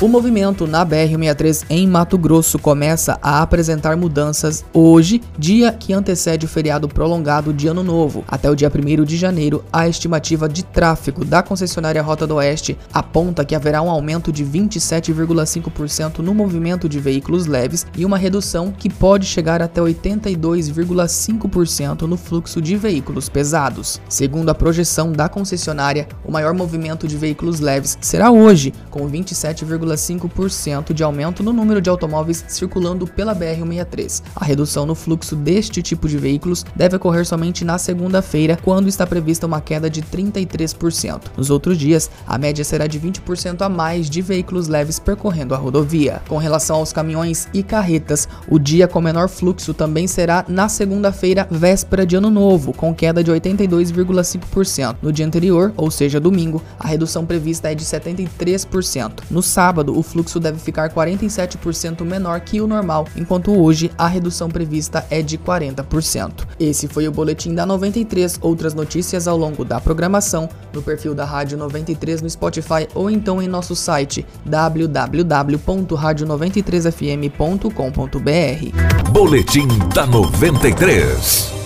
O movimento na BR-163 em Mato Grosso começa a apresentar mudanças hoje, dia que antecede o feriado prolongado de Ano Novo. Até o dia 1 de janeiro, a estimativa de tráfego da concessionária Rota do Oeste aponta que haverá um aumento de 27,5% no movimento de veículos leves e uma redução que pode chegar até 82,5% no fluxo de veículos pesados. Segundo a projeção da concessionária, o maior movimento de veículos leves será hoje, com 27,5% 2,5% de aumento no número de automóveis circulando pela BR-163. A redução no fluxo deste tipo de veículos deve ocorrer somente na segunda-feira, quando está prevista uma queda de 33%. Nos outros dias, a média será de 20% a mais de veículos leves percorrendo a rodovia. Com relação aos caminhões e carretas, o dia com menor fluxo também será na segunda-feira, véspera de Ano Novo, com queda de 82,5%. No dia anterior, ou seja, domingo, a redução prevista é de 73%. No sábado, sábado, o fluxo deve ficar 47% menor que o normal, enquanto hoje a redução prevista é de 40%. Esse foi o boletim da 93. Outras notícias ao longo da programação no perfil da Rádio 93 no Spotify ou então em nosso site www.radio93fm.com.br. Boletim da 93.